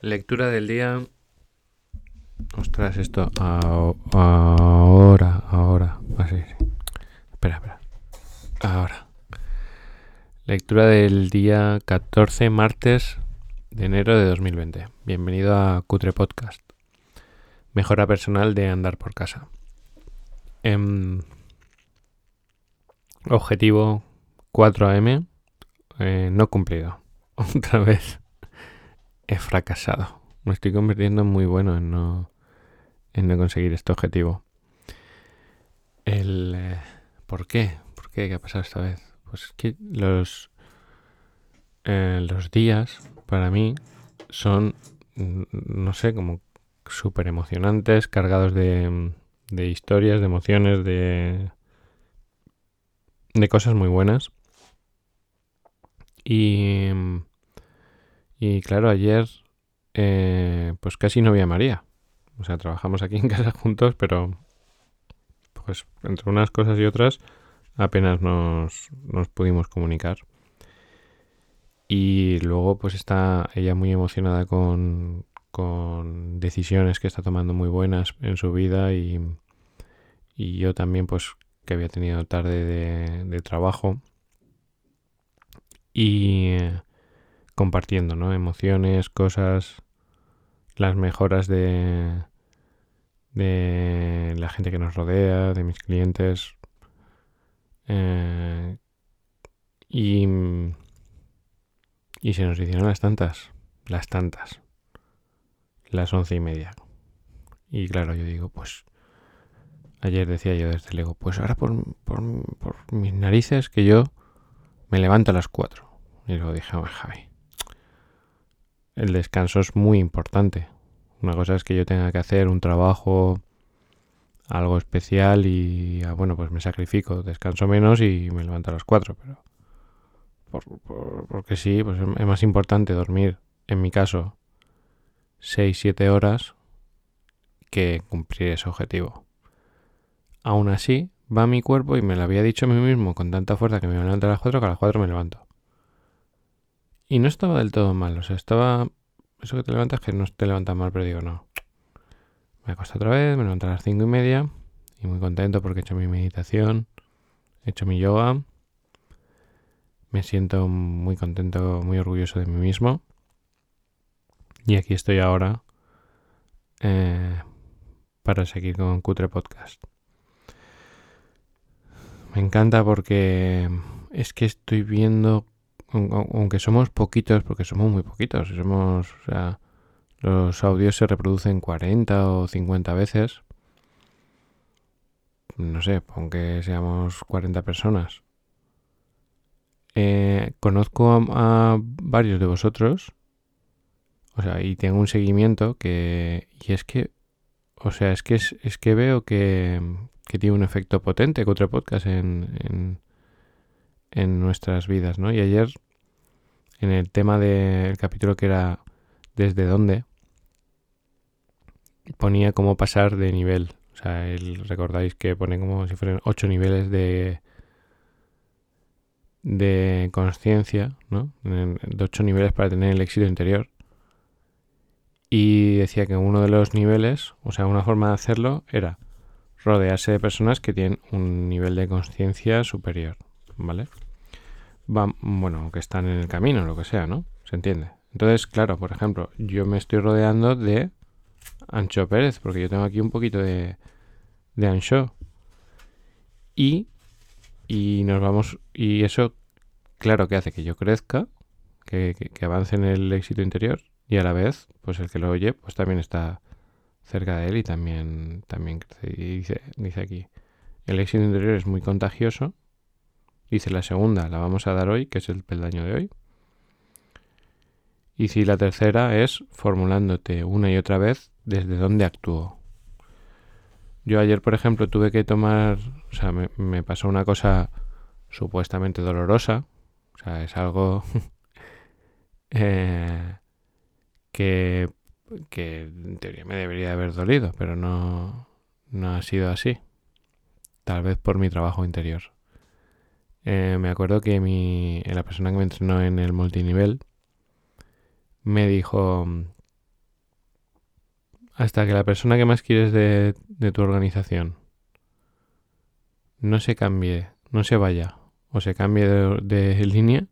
Lectura del día. Ostras, esto. Ahora, ahora. Así, Espera, espera. Ahora. Lectura del día 14, martes de enero de 2020. Bienvenido a Cutre Podcast. Mejora personal de andar por casa. Em, objetivo 4am. Eh, no cumplido. Otra vez he fracasado. Me estoy convirtiendo en muy bueno en no, en no conseguir este objetivo. El, eh, ¿Por qué? ¿Por qué? ¿Qué ha pasado esta vez? Pues que los, eh, los días para mí son, mm, no sé, como súper emocionantes, cargados de, de historias, de emociones, de, de cosas muy buenas. Y, y claro, ayer eh, pues casi no vi a María. O sea, trabajamos aquí en casa juntos, pero pues entre unas cosas y otras apenas nos, nos pudimos comunicar. Y luego pues está ella muy emocionada con, con decisiones que está tomando muy buenas en su vida y, y yo también pues que había tenido tarde de, de trabajo. Y compartiendo, ¿no? Emociones, cosas, las mejoras de, de la gente que nos rodea, de mis clientes. Eh, y, y se nos hicieron las tantas, las tantas, las once y media. Y claro, yo digo, pues ayer decía yo desde luego, pues ahora por, por, por mis narices que yo me levanto a las cuatro. Y luego dije, Javi, el descanso es muy importante. Una cosa es que yo tenga que hacer un trabajo, algo especial y, ah, bueno, pues me sacrifico, descanso menos y me levanto a las 4, pero... porque sí, pues es más importante dormir, en mi caso, 6-7 horas que cumplir ese objetivo. Aún así, va mi cuerpo y me lo había dicho a mí mismo con tanta fuerza que me levanto a las 4 que a las 4 me levanto. Y no estaba del todo mal, o sea, estaba... Eso que te levantas que no te levantas mal, pero digo, no. Me acuesto otra vez, me levanto a las cinco y media y muy contento porque he hecho mi meditación, he hecho mi yoga. Me siento muy contento, muy orgulloso de mí mismo. Y aquí estoy ahora eh, para seguir con Cutre Podcast. Me encanta porque es que estoy viendo aunque somos poquitos, porque somos muy poquitos, somos, o sea, los audios se reproducen 40 o 50 veces. No sé, aunque seamos 40 personas. Eh, conozco a, varios de vosotros, o sea, y tengo un seguimiento que, y es que, o sea, es que es, que veo que, que tiene un efecto potente contra podcast en en nuestras vidas, ¿no? Y ayer, en el tema del capítulo que era desde dónde, ponía cómo pasar de nivel. O sea, recordáis que pone como si fueran ocho niveles de de conciencia, ¿no? De ocho niveles para tener el éxito interior. Y decía que uno de los niveles, o sea, una forma de hacerlo era rodearse de personas que tienen un nivel de conciencia superior. ¿Vale? bueno, que están en el camino, lo que sea, ¿no? ¿Se entiende? Entonces, claro, por ejemplo, yo me estoy rodeando de Ancho Pérez, porque yo tengo aquí un poquito de, de Ancho. Y, y nos vamos, y eso, claro, que hace que yo crezca, que, que, avance en el éxito interior, y a la vez, pues el que lo oye, pues también está cerca de él y también, también dice, dice aquí, el éxito interior es muy contagioso Dice la segunda, la vamos a dar hoy, que es el peldaño de hoy. Y si la tercera es formulándote una y otra vez desde dónde actúo. Yo ayer, por ejemplo, tuve que tomar, o sea, me, pasó una cosa supuestamente dolorosa, o sea, es algo eh, que, que en teoría me debería haber dolido, pero no, no ha sido así. Tal vez por mi trabajo interior. Eh, me acuerdo que mi, la persona que me entrenó en el multinivel me dijo, hasta que la persona que más quieres de, tu organización no se cambie, no se vaya o se cambie de, línea,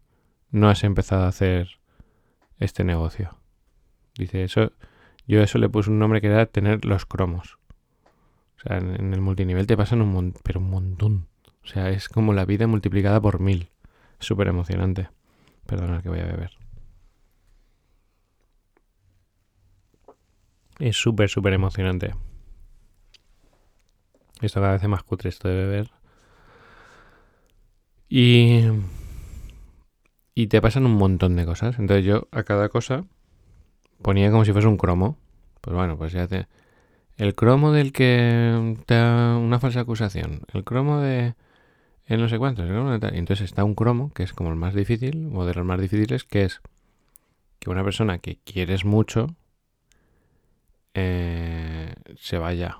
no has empezado a hacer este negocio. Dice eso, yo eso le puse un nombre que era tener los cromos. O sea, en, el multinivel te pasan un montón, pero un montón. O sea, es como la vida multiplicada por mil. Súper emocionante. Perdona que voy a beber. Es súper, súper emocionante. Esto cada vez es más cutre esto de beber. Y... Y te pasan un montón de cosas. Entonces yo a cada cosa ponía como si fuese un cromo. Pues bueno, pues ya te... El cromo del que te da una falsa acusación. El cromo de... En no sé cuántos. Entonces está un cromo, que es como el más difícil, o de los más difíciles, que es que una persona que quieres mucho eh, se vaya,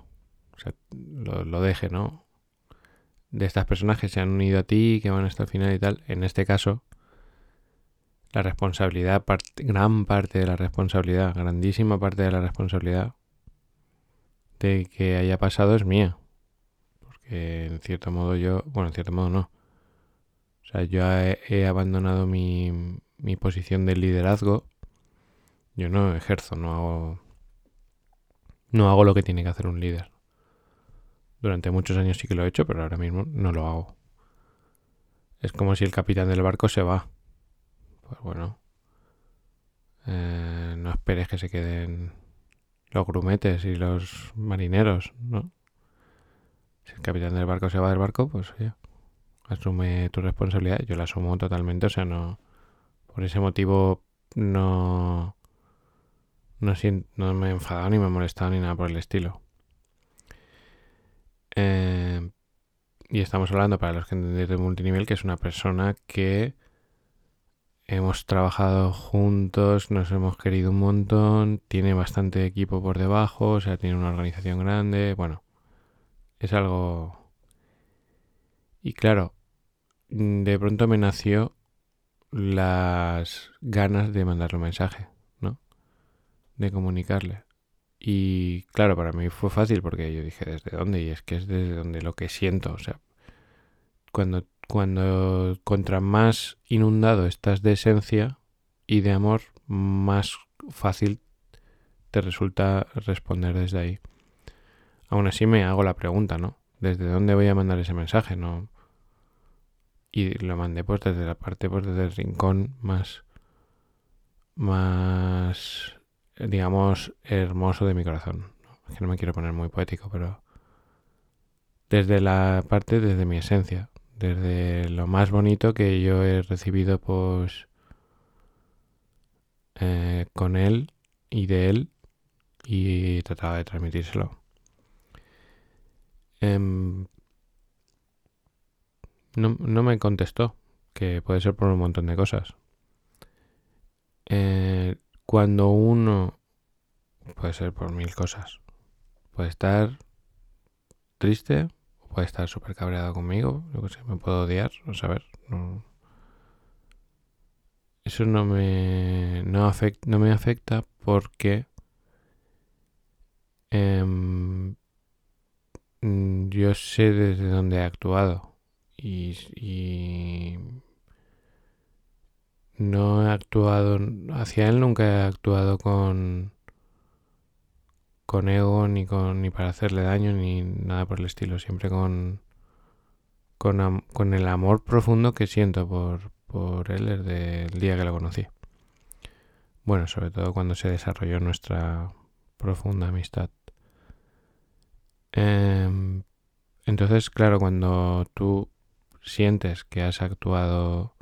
o sea, lo, deje, ¿no? De estas personas que se han unido a ti, que van hasta el final y tal. En este caso, la responsabilidad, gran parte de la responsabilidad, grandísima parte de la responsabilidad de que haya pasado es mía. Porque en cierto modo yo, bueno, en cierto modo no. O sea, yo he, abandonado mi, mi posición de liderazgo. Yo no ejerzo, no hago no hago lo que tiene que hacer un líder. Durante muchos años sí que lo he hecho, pero ahora mismo no lo hago. Es como si el capitán del barco se va. Pues bueno. Eh, no esperes que se queden los grumetes y los marineros, ¿no? Si el capitán del barco se va del barco, pues ya. Asume tu responsabilidad. Yo la asumo totalmente, o sea, no. Por ese motivo no no, no me he enfadado ni me he molestado ni nada por el estilo. Eh, y estamos hablando, para los que entendéis de multinivel, que es una persona que hemos trabajado juntos, nos hemos querido un montón, tiene bastante equipo por debajo, o sea, tiene una organización grande, bueno, es algo... Y claro, de pronto me nació las ganas de mandarle un mensaje de comunicarle. Y claro, para mí fue fácil porque yo dije, ¿desde dónde? Y es que es desde donde lo que siento. O sea, cuando, cuando contra más inundado estás de esencia y de amor, más fácil te resulta responder desde ahí. Aún así me hago la pregunta, ¿no? ¿Desde dónde voy a mandar ese mensaje? No. Y lo mandé pues desde la parte, pues desde el rincón más más digamos, hermoso de mi corazón. Es que no me quiero poner muy poético, pero desde la parte, desde mi esencia, desde lo más bonito que yo he recibido, pues, eh, con él y de él, y trataba de transmitírselo. Em, no, no, me contestó, que puede ser por un montón de cosas. Eh, cuando uno puede ser por mil cosas. Puede estar triste, o puede estar súper cabreado conmigo, yo que sé, me puedo odiar, no saber. Eso no me, no, no me afecta porque em, yo sé desde dónde he actuado y, y no he actuado hacia él, nunca he actuado con con ego ni con ni para hacerle daño ni nada por el estilo, siempre con con, con el amor profundo que siento por, por él desde el día que lo conocí. Bueno, sobre todo cuando se desarrolló nuestra profunda amistad. Em, entonces, claro, cuando tú sientes que has actuado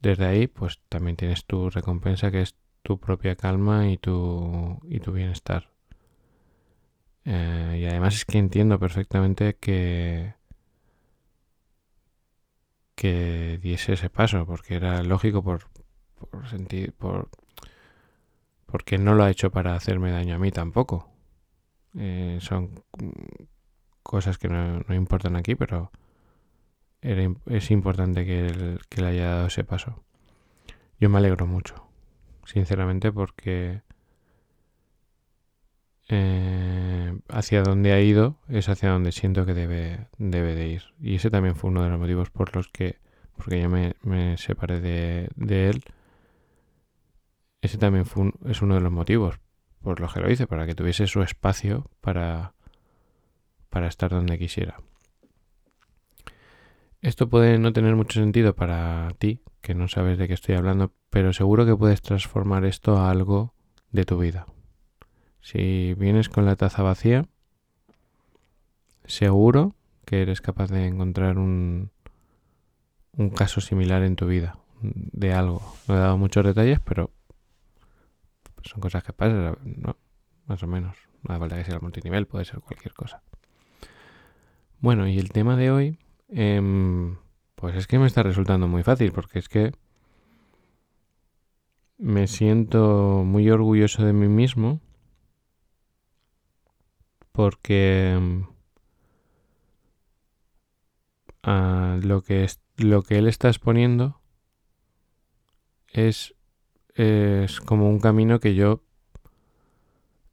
desde ahí, pues también tienes tu recompensa que es tu propia calma y tu, y tu bienestar. Eh, y además es que entiendo perfectamente que que diese ese paso, porque era lógico por, por sentir, por porque no lo ha hecho para hacerme daño a mí tampoco. Eh, son cosas que no, no importan aquí, pero es importante que, que le haya dado ese paso. Yo me alegro mucho, sinceramente, porque eh, hacia donde ha ido es hacia donde siento que debe, debe de ir. Y ese también fue uno de los motivos por los que, porque yo me, me separé de, de, él, ese también fue es uno de los motivos por los que lo hice, para que tuviese su espacio para, para estar donde quisiera. Esto puede no tener mucho sentido para ti, que no sabes de qué estoy hablando, pero seguro que puedes transformar esto a algo de tu vida. Si vienes con la taza vacía, seguro que eres capaz de encontrar un, un caso similar en tu vida, de algo. No he dado muchos detalles, pero son cosas que pasan, ¿no? Más o menos. No hace falta que sea el multinivel, puede ser cualquier cosa. Bueno, y el tema de hoy, eh, pues es que me está resultando muy fácil, porque es que me siento muy orgulloso de mí mismo porque uh, lo, que es, lo que él está exponiendo es, es como un camino que yo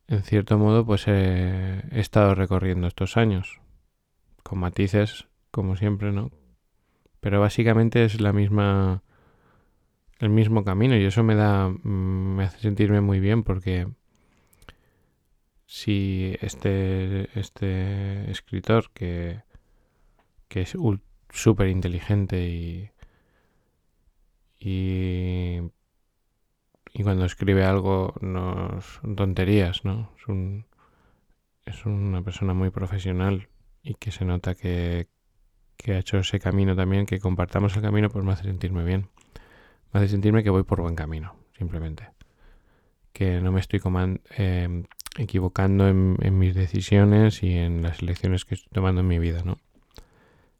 en cierto modo pues he, estado recorriendo estos años. Con matices como siempre no pero básicamente es la misma el mismo camino y eso me da mm, me hace sentirme muy bien porque si este, este escritor que, que es súper inteligente y, y, cuando escribe algo no son tonterías, ¿no? Es, un, es una persona muy profesional y que se nota que, que ha hecho ese camino también, que compartamos el camino, pues me hace sentirme bien. Me hace sentirme que voy por buen camino, simplemente. Que no me estoy eh, equivocando en, mis decisiones y en las elecciones que estoy tomando en mi vida, ¿no?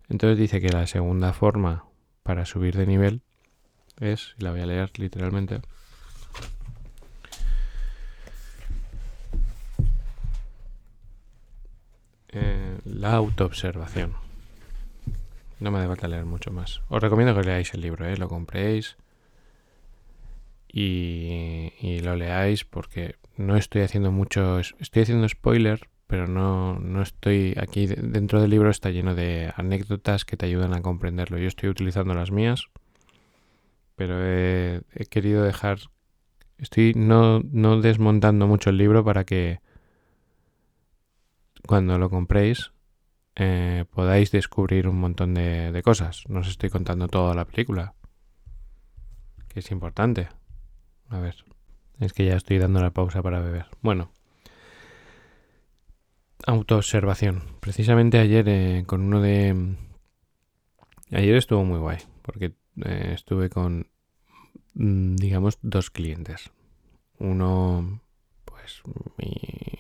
Entonces dice que la segunda forma para subir de nivel es, y la voy a leer literalmente, la autoobservación. No me hace falta leer mucho más. Os recomiendo que leáis el libro, ¿eh? lo compréis y, y lo leáis porque no estoy haciendo mucho, estoy haciendo spoiler, pero no, no estoy aquí dentro del libro está lleno de anécdotas que te ayudan a comprenderlo. Yo estoy utilizando las mías, pero he, querido dejar, estoy no, no desmontando mucho el libro para que cuando lo compréis eh, podáis descubrir un montón de, cosas. No os estoy contando toda la película, que es importante. A ver. Es que ya estoy dando la pausa para beber. Bueno. Autoobservación. Precisamente ayer eh, con uno de... Ayer estuvo muy guay, porque eh, estuve con, mm, digamos, dos clientes. Uno, pues,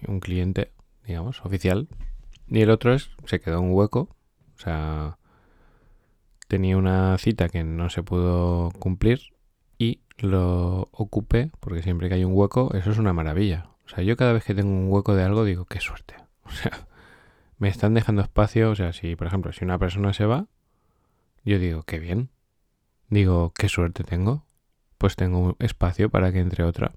un cliente, digamos, oficial. Y el otro es, se quedó un hueco. O sea, tenía una cita que no se pudo cumplir y lo ocupe, porque siempre que hay un hueco, eso es una maravilla. O sea, yo cada vez que tengo un hueco de algo digo, qué suerte. O sea, me están dejando espacio. O sea, si, por ejemplo, si una persona se va, yo digo, qué bien. Digo, qué suerte tengo. Pues tengo espacio para que entre otra.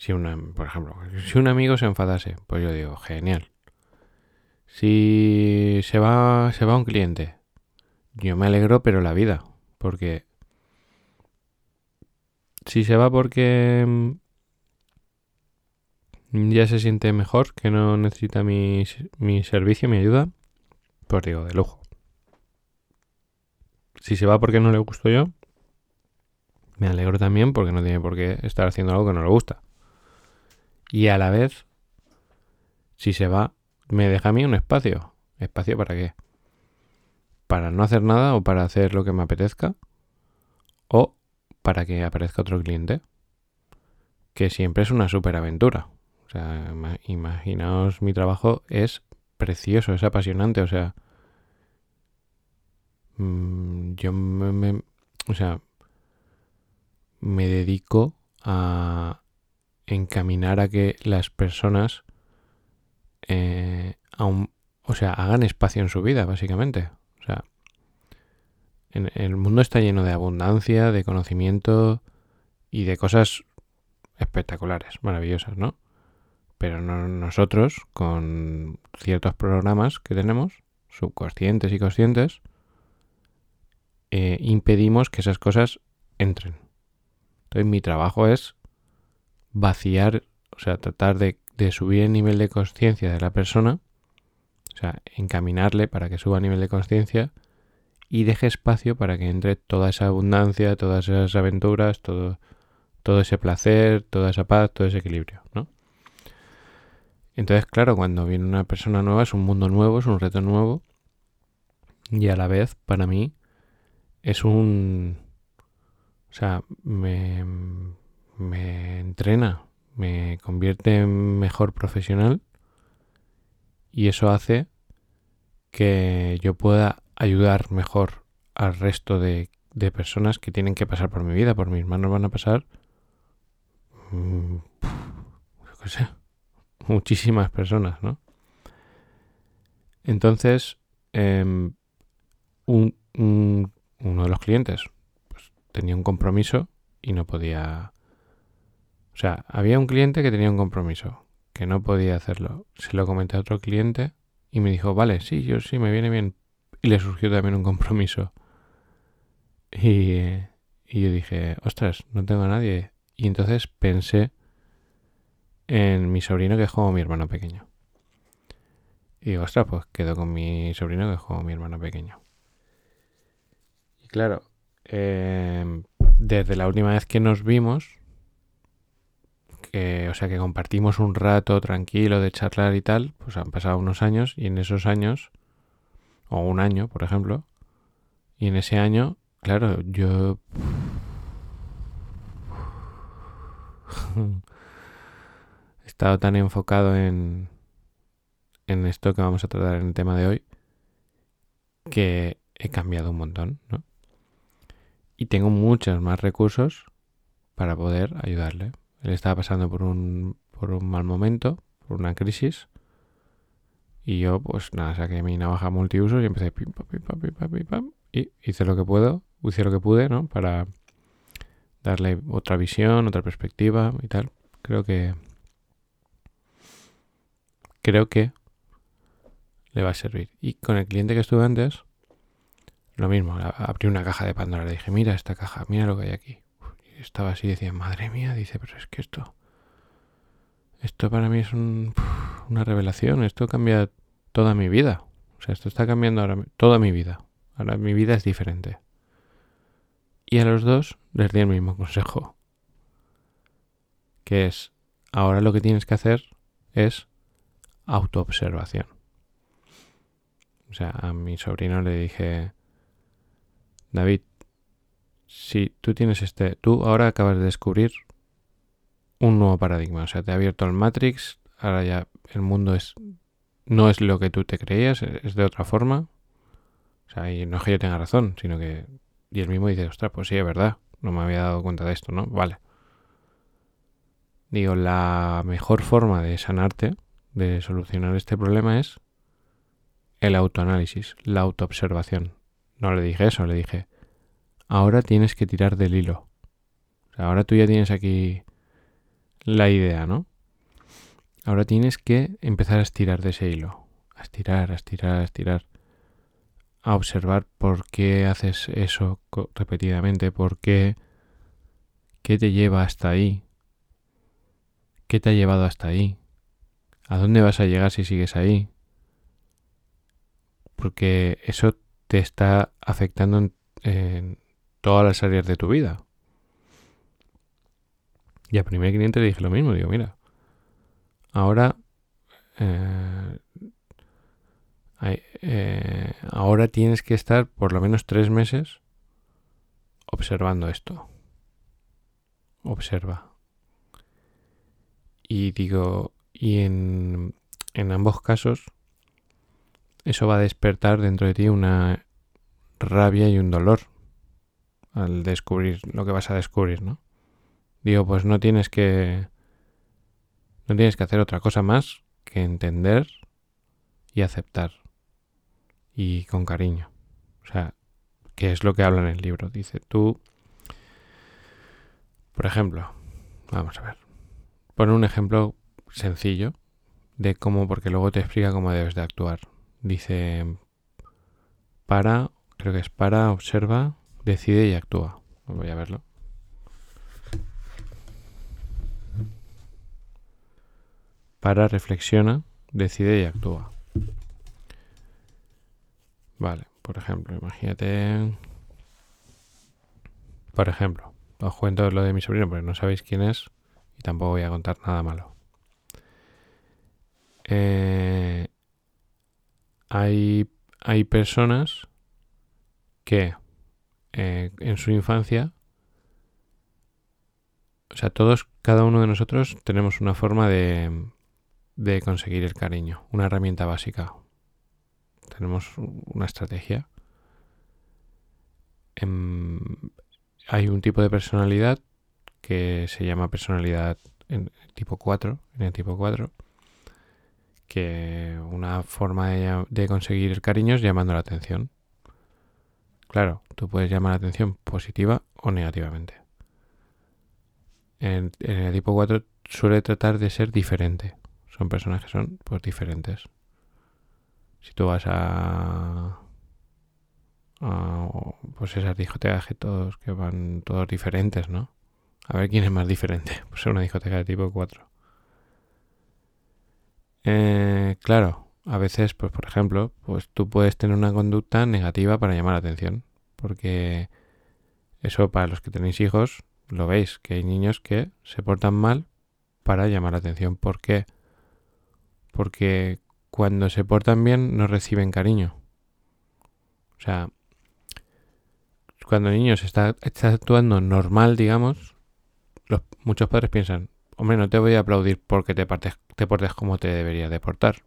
Si una, por ejemplo, si un amigo se enfadase, pues yo digo, genial. Si se va, se va un cliente, yo me alegro, pero la vida, porque si se va porque mm, ya se siente mejor, que no necesita mi, mi servicio, mi ayuda, pues digo, de lujo. Si se va porque no le gusto yo, me alegro también porque no tiene por qué estar haciendo algo que no le gusta. Y a la vez, si se va, me deja a mí un espacio. ¿Espacio para qué? Para no hacer nada o para hacer lo que me apetezca. O para que aparezca otro cliente. Que siempre es una superaventura. O sea, imaginaos mi trabajo es precioso, es apasionante. O sea, mm, yo me, o sea, me dedico a encaminar a que las personas eh, o sea, hagan espacio en su vida, básicamente. O sea, el mundo está lleno de abundancia, de conocimiento y de cosas espectaculares, maravillosas, ¿no? pero no, nosotros, con ciertos programas que tenemos, subconscientes y conscientes, eh, impedimos que esas cosas entren. Entonces mi trabajo es vaciar, o sea, tratar de, subir el nivel de conciencia de la persona, o sea, encaminarle para que suba a nivel de conciencia y deje espacio para que entre toda esa abundancia, todas esas aventuras, todo, todo ese placer, toda esa paz, todo ese equilibrio, ¿no? Entonces, claro, cuando viene una persona nueva es un mundo nuevo, es un reto nuevo y a la vez, para mí, es un... O sea, me, me entrena, me convierte en mejor profesional y eso hace que yo pueda ayudar mejor al resto de, personas que tienen que pasar por mi vida, por mis manos van a pasar qué sé, muchísimas personas, ¿no? Entonces, un, un, uno de los clientes pues, tenía un compromiso y no podía... O sea, había un cliente que tenía un compromiso, que no podía hacerlo. Se lo comenté a otro cliente y me dijo, vale, sí, yo sí, me viene bien. Y le surgió también un compromiso. Y, y yo dije, ostras, no tengo a nadie. Y entonces pensé en mi sobrino que es como mi hermano pequeño. Y digo, ostras, pues quedo con mi sobrino que es como mi hermano pequeño. Claro, eh, desde la última vez que nos vimos, que, o sea, que compartimos un rato tranquilo de charlar y tal, pues han pasado unos años y en esos años, o un año, por ejemplo, y en ese año, claro, yo... he estado tan enfocado en, en esto que vamos a tratar en el tema de hoy, que he cambiado un montón, ¿no? y tengo muchos más recursos para poder ayudarle. Él estaba pasando por un, por un mal momento, por una crisis. Y yo, pues nada, saqué mi navaja multiuso y empecé pim, pam, pim, pam, pim, pam, pim, pam, y hice lo que puedo, hice lo que pude, ¿no? Para darle otra visión, otra perspectiva y tal. Creo que creo que le va a servir. Y con el cliente que estuve antes, lo mismo, abrí una caja de Pandora, le dije, mira esta caja, mira lo que hay aquí. Estaba así y decía, madre mía, dice, pero es que esto, esto para mí es un, una revelación, esto cambia toda mi vida. O sea, esto está cambiando ahora toda mi vida. Ahora mi vida es diferente. Y a los dos les di el mismo consejo. Que es, ahora lo que tienes que hacer es autoobservación. O sea, a mi sobrino le dije, David, si tú tienes este, tú ahora acabas de descubrir un nuevo paradigma, o sea, te ha abierto el Matrix, ahora ya el mundo es no es lo que tú te creías, es de otra forma. O sea, y no es que yo tenga razón, sino que y él mismo dice, ostras, pues sí, es verdad, no me había dado cuenta de esto, ¿no? Vale. Digo, la mejor forma de sanarte, de solucionar este problema es el autoanálisis, la autoobservación. No le dije eso, le dije, ahora tienes que tirar del hilo. Ahora tú ya tienes aquí la idea, ¿no? Ahora tienes que empezar a estirar de ese hilo. A estirar, a estirar, a estirar. A observar por qué haces eso repetidamente, por qué, qué te lleva hasta ahí, qué te ha llevado hasta ahí, a dónde vas a llegar si sigues ahí. Porque eso te está afectando en todas las áreas de tu vida. Y al primer cliente le dije lo mismo, digo, mira, ahora eh, eh, ahora tienes que estar por lo menos tres meses observando esto. Observa. Y digo, y en, en ambos casos eso va a despertar dentro de ti una rabia y un dolor al descubrir lo que vas a descubrir, ¿no? Digo, pues no tienes que no tienes que hacer otra cosa más que entender y aceptar y con cariño. O sea, que es lo que habla en el libro. Dice, tú, por ejemplo, vamos a ver, pon un ejemplo sencillo de cómo, porque luego te explica cómo debes de actuar. Dice, para, creo que es para, observa, decide y actúa. Voy a verlo. Para, reflexiona, decide y actúa. Vale, por ejemplo, imagínate... Por ejemplo, os cuento lo de mi sobrino porque no sabéis quién es y tampoco voy a contar nada malo. Eh, hay, hay personas que eh, en su infancia, o sea, todos, cada uno de nosotros tenemos una forma de, de conseguir el cariño, una herramienta básica. Tenemos una estrategia. Em, hay un tipo de personalidad que se llama personalidad en tipo 4, en el tipo 4, que una forma de, conseguir el cariño es llamando la atención. Claro, tú puedes llamar la atención positiva o negativamente. En, el tipo 4 suele tratar de ser diferente. Son personas que son pues diferentes. Si tú vas a, a pues esas discotecas que todos que van todos diferentes, ¿no? A ver quién es más diferente. Pues una discoteca de tipo 4. Eh, claro, a veces, pues por ejemplo, pues tú puedes tener una conducta negativa para llamar la atención, porque eso para los que tenéis hijos lo veis, que hay niños que se portan mal para llamar la atención. ¿Por qué? Porque cuando se portan bien no reciben cariño. O sea, cuando el niño está, está actuando normal, digamos, los, muchos padres piensan, hombre, no te voy a aplaudir porque te, partes, te portes como te deberías de portar.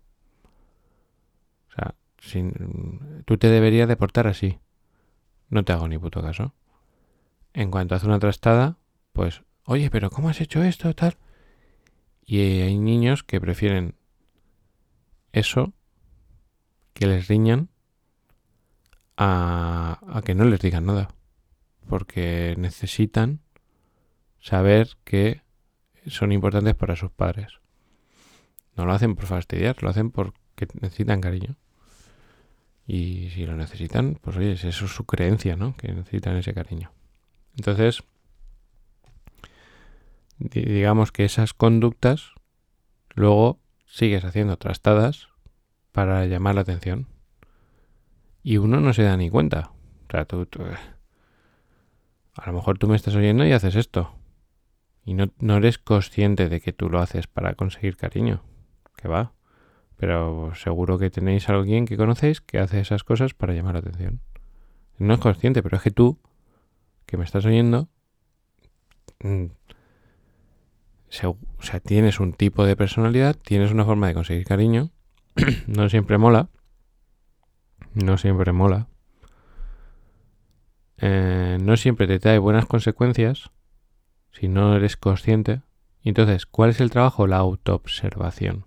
O sea, sin, tú te deberías de portar así. No te hago ni puto caso. En cuanto hace una trastada, pues, oye, pero ¿cómo has hecho esto? Tal. Y hay niños que prefieren eso, que les riñan, a, que no les digan nada. Porque necesitan saber que son importantes para sus padres. No lo hacen por fastidiar, lo hacen porque necesitan cariño. Y si lo necesitan, pues oye, eso es su creencia, ¿no? Que necesitan ese cariño. Entonces, digamos que esas conductas luego sigues haciendo trastadas para llamar la atención. Y uno no se da ni cuenta. O sea, tú, eh, a lo mejor tú me estás oyendo y haces esto. Y no, no eres consciente de que tú lo haces para conseguir cariño que va. Pero seguro que tenéis a alguien que conocéis que hace esas cosas para llamar la atención. No es consciente, pero es que tú, que me estás oyendo, mm, o sea, tienes un tipo de personalidad, tienes una forma de conseguir cariño, no siempre mola, no siempre mola, eh, no siempre te trae buenas consecuencias si no eres consciente. Entonces, ¿cuál es el trabajo? La autoobservación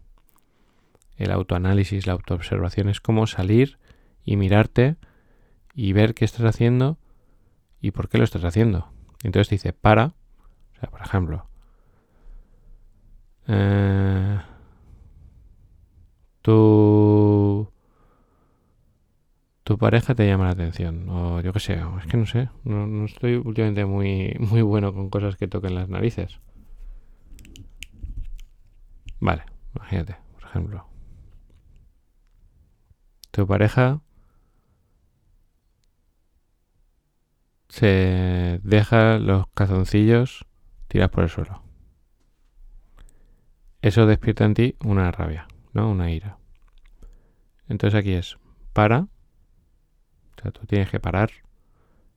el autoanálisis, la autoobservación es como salir y mirarte y ver qué estás haciendo y por qué lo estás haciendo. Entonces dice, para, o sea, por ejemplo, eh, tu, tu pareja te llama la atención, o yo qué sé, es que no sé, no, no estoy últimamente muy, muy bueno con cosas que toquen las narices. Vale, imagínate, por ejemplo tu pareja se deja los calzoncillos tiras por el suelo. Eso despierta en ti una rabia, ¿no? Una ira. Entonces aquí es para. O sea, tú tienes que parar.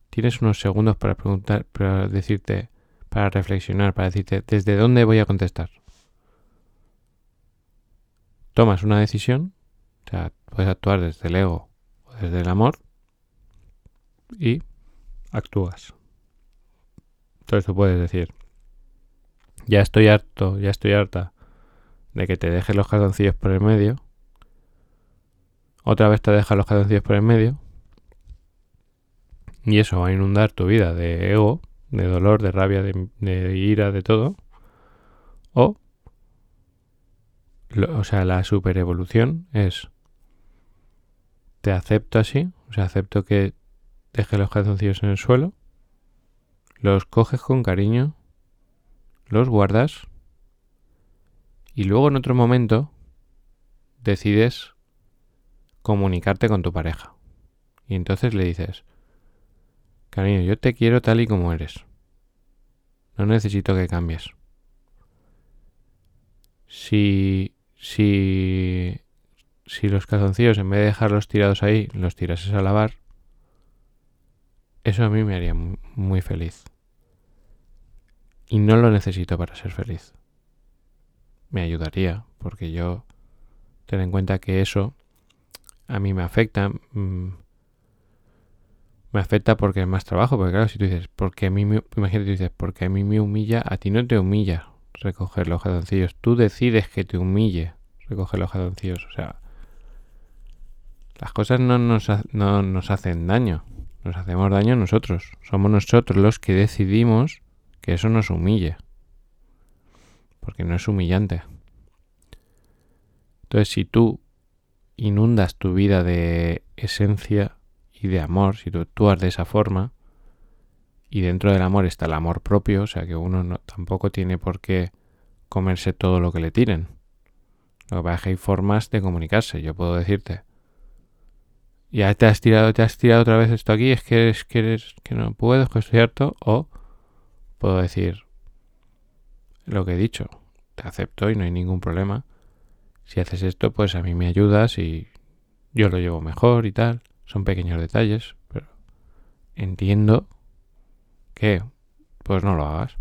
Tienes unos segundos para preguntar, para decirte, para reflexionar, para decirte desde dónde voy a contestar. Tomas una decisión o sea, puedes actuar desde el ego o desde el amor y actúas. Entonces tú puedes decir, ya estoy harto, ya estoy harta de que te dejes los calzoncillos por el medio. Otra vez te dejas los calzoncillos por el medio. Y eso va a inundar tu vida de ego, de dolor, de rabia, de, de ira, de todo. O o sea, la superevolución es te acepto así, o sea, acepto que deje los calzoncillos en el suelo, los coges con cariño, los guardas y luego en otro momento decides comunicarte con tu pareja. Y entonces le dices, cariño, yo te quiero tal y como eres. No necesito que cambies. Si, si, si los calzoncillos en vez de dejarlos tirados ahí, los tirases a lavar, eso a mí me haría muy feliz. Y no lo necesito para ser feliz. Me ayudaría, porque yo ten en cuenta que eso a mí me afecta. Mm, me afecta porque es más trabajo, porque claro, si tú dices, porque a mí me, imagínate, tú dices, porque a mí me humilla, a ti no te humilla recoger los jadoncillos, tú decides que te humille recoger los jadoncillos, o sea, las cosas no nos, no nos hacen daño, nos hacemos daño nosotros, somos nosotros los que decidimos que eso nos humille, porque no es humillante. Entonces, si tú inundas tu vida de esencia y de amor, si tú actúas de esa forma, y dentro del amor está el amor propio, o sea que uno no, tampoco tiene por qué comerse todo lo que le tiren. Lo que pasa es que hay formas de comunicarse. Yo puedo decirte, ya te has tirado, te has tirado otra vez esto aquí, es que eres, que no puedo, que estoy harto, o puedo decir lo que he dicho, te acepto y no hay ningún problema. Si haces esto, pues a mí me ayudas y yo lo llevo mejor y tal. Son pequeños detalles, pero entiendo que pues no lo hagas.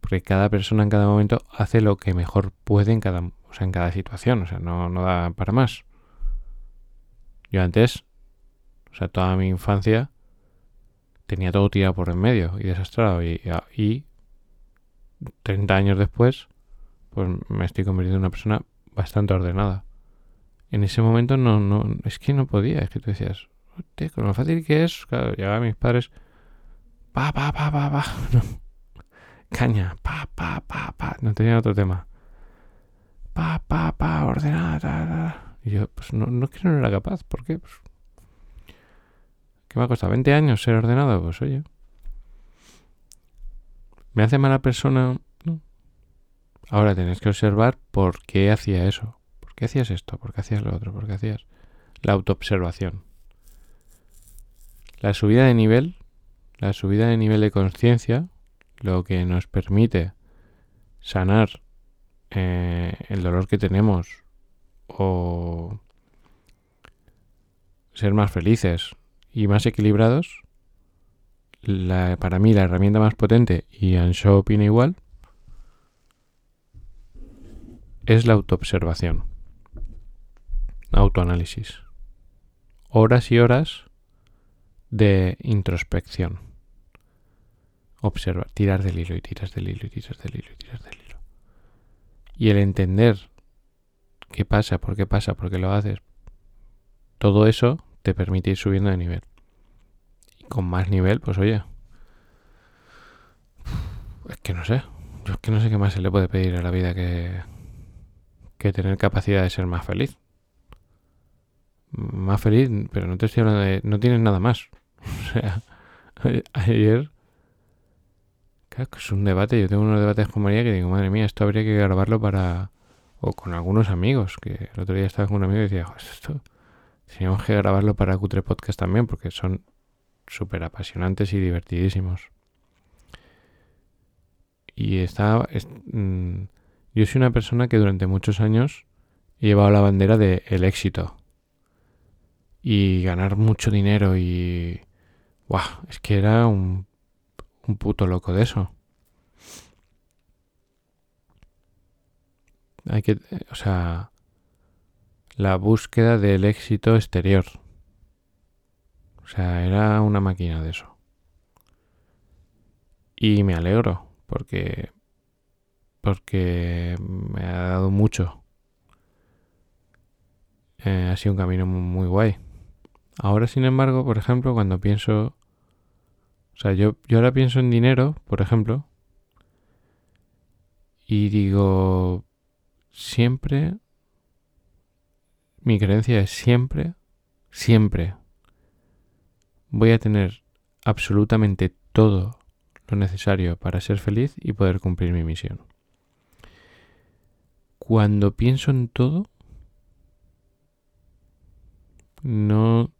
Porque cada persona en cada momento hace lo que mejor puede en cada, o sea, en cada situación. O sea, no, no da para más. Yo antes, o sea, toda mi infancia tenía todo tirado por en medio y desastrado. Y, y 30 años después, pues me estoy convirtiendo en una persona bastante ordenada. En ese momento no, no, es que no podía, es que tú decías, con lo fácil que es, claro, llegaban mis padres, pa, pa, pa, pa, pa, caña, pa, pa, pa, pa, no tenía otro tema. Pa, pa, pa, ordenada, Y yo, pues no, no que no era capaz, ¿por qué? Pues, ¿Qué me ha costado? ¿20 años ser ordenado? Pues oye. ¿Me hace mala persona? No. Ahora tenés que observar por qué hacía eso. ¿Por qué hacías esto? ¿Por qué hacías lo otro? ¿Por qué hacías la autoobservación? La subida de nivel, la subida de nivel de conciencia, lo que nos permite sanar eh, el dolor que tenemos o ser más felices y más equilibrados, para mí la herramienta más potente, y Ansho opina igual, es la autoobservación, autoanálisis. Horas y horas de introspección. Observar, tirar del hilo y tiras del hilo y tiras del hilo y tiras del hilo. Y el entender qué pasa, por qué pasa, por qué lo haces, todo eso te permite ir subiendo de nivel con más nivel, pues oye. Es que no sé. Yo es que no sé qué más se le puede pedir a la vida que, que tener capacidad de ser más feliz. Más feliz, pero no te estoy hablando de. No tienes nada más. O sea, ayer. Claro, es un debate. Yo tengo unos debates con María que digo, madre mía, esto habría que grabarlo para. O con algunos amigos. Que el otro día estaba con un amigo y decía, esto. Teníamos que grabarlo para Cutre Podcast también, porque son súper apasionantes y divertidísimos. Y está... Mm, yo soy una persona que durante muchos años he llevado la bandera del el éxito. Y ganar mucho dinero y... ¡Guau! Es que era un, un puto loco de eso. Hay que... O sea... La búsqueda del éxito exterior. O sea, era una máquina de eso. Y me alegro porque porque me ha dado mucho. Eh, ha sido un camino muy, guay. Ahora, sin embargo, por ejemplo, cuando pienso... O sea, yo, yo ahora pienso en dinero, por ejemplo, y digo, siempre, mi creencia es siempre, siempre voy a tener absolutamente todo lo necesario para ser feliz y poder cumplir mi misión. Cuando pienso en todo, no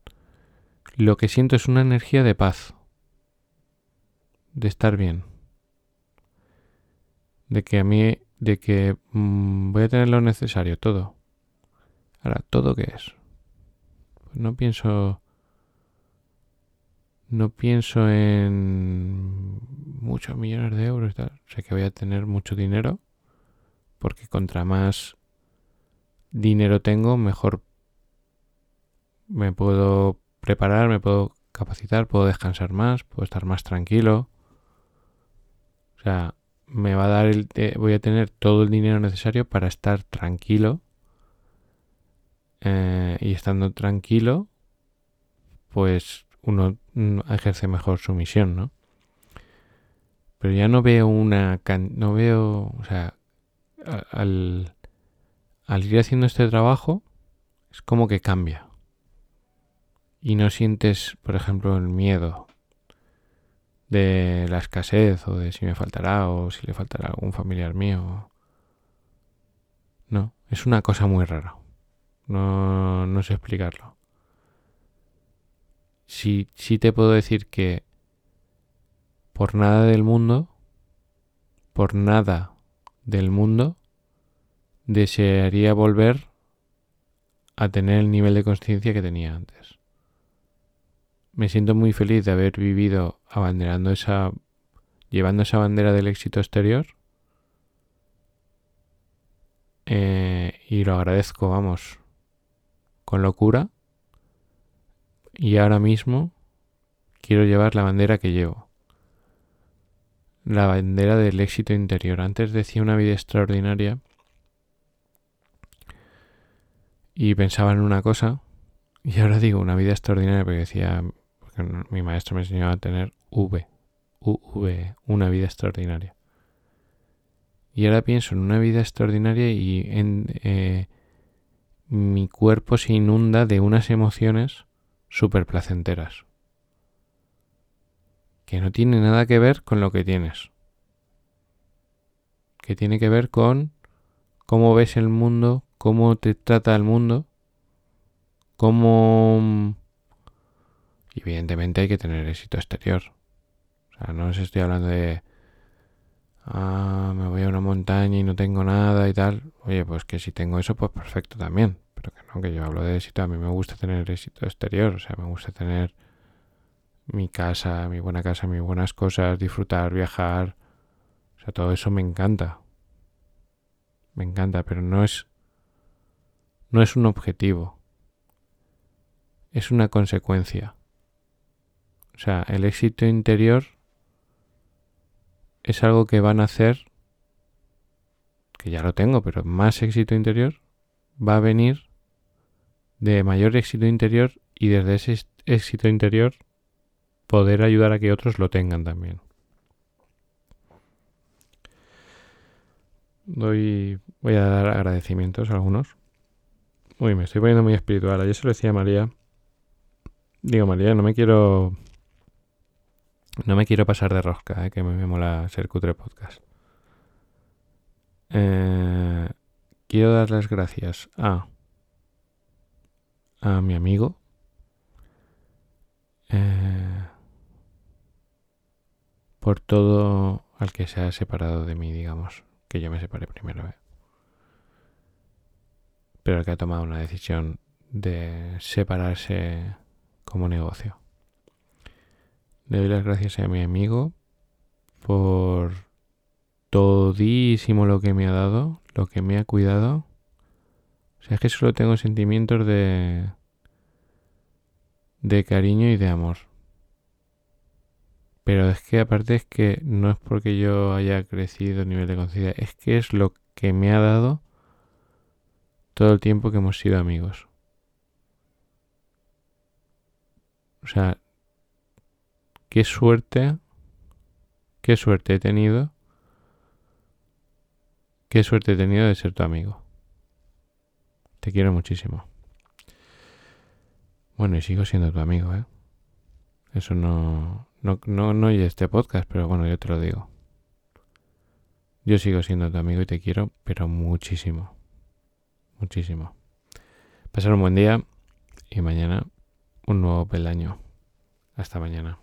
lo que siento es una energía de paz, de estar bien, de que a mí, de que mm, voy a tener lo necesario, todo. Ahora, ¿todo qué es? Pues no pienso, no pienso en muchos millones de euros y tal. Sé que voy a tener mucho dinero, porque contra más dinero tengo, mejor me puedo preparar, me puedo capacitar, puedo descansar más, puedo estar más tranquilo. O sea, me va a dar el, eh, voy a tener todo el dinero necesario para estar tranquilo. Eh, y estando tranquilo, pues uno mm, ejerce mejor su misión, ¿no? Pero ya no veo una, no veo, o sea, al, al ir haciendo este trabajo, es como que cambia y no sientes, por ejemplo, el miedo de la escasez o de si me faltará o si le faltará algún familiar mío. No, es una cosa muy rara. No, no sé explicarlo. Sí, sí te puedo decir que por nada del mundo, por nada del mundo, desearía volver a tener el nivel de conciencia que tenía antes me siento muy feliz de haber vivido abanderando esa, llevando esa bandera del éxito exterior. Eh, y lo agradezco, vamos, con locura. Y ahora mismo quiero llevar la bandera que llevo. La bandera del éxito interior. Antes decía una vida extraordinaria y pensaba en una cosa. Y ahora digo una vida extraordinaria porque decía mi maestro me enseñó a tener V, UV, una vida extraordinaria. Y ahora pienso en una vida extraordinaria y en eh, mi cuerpo se inunda de unas emociones súper placenteras. Que no tiene nada que ver con lo que tienes. Que tiene que ver con cómo ves el mundo, cómo te trata el mundo, cómo evidentemente hay que tener éxito exterior. O sea, no os estoy hablando de... Ah, me voy a una montaña y no tengo nada y tal. Oye, pues que si tengo eso, pues perfecto también. Pero que no, que yo hablo de éxito. A mí me gusta tener éxito exterior. O sea, me gusta tener mi casa, mi buena casa, mis buenas cosas, disfrutar, viajar. O sea, todo eso me encanta. Me encanta, pero no es... No es un objetivo. Es una consecuencia. O sea, el éxito interior es algo que van a hacer, que ya lo tengo, pero más éxito interior va a venir de mayor éxito interior y desde ese éxito interior poder ayudar a que otros lo tengan también. Doy, voy a dar agradecimientos a algunos. Uy, me estoy poniendo muy espiritual. Ayer se lo decía a María. Digo, María, no me quiero no me quiero pasar de rosca, eh, que me, mola ser cutre podcast. Eh, quiero dar las gracias a, a mi amigo. Eh, por todo al que se ha separado de mí, digamos, que yo me separé primero. Pero que ha tomado una decisión de separarse como negocio. Le doy las gracias a mi amigo por todísimo lo que me ha dado, lo que me ha cuidado. O sea, es que solo tengo sentimientos de de cariño y de amor. Pero es que aparte es que no es porque yo haya crecido a nivel de conciencia, es que es lo que me ha dado todo el tiempo que hemos sido amigos. O sea, qué suerte, qué suerte he tenido, qué suerte he tenido de ser tu amigo. Te quiero muchísimo. Bueno, y sigo siendo tu amigo, ¿eh? Eso no, no, no, no oye este podcast, pero bueno, yo te lo digo. Yo sigo siendo tu amigo y te quiero, pero muchísimo. Muchísimo. Pasar un buen día y mañana un nuevo peldaño. Hasta mañana.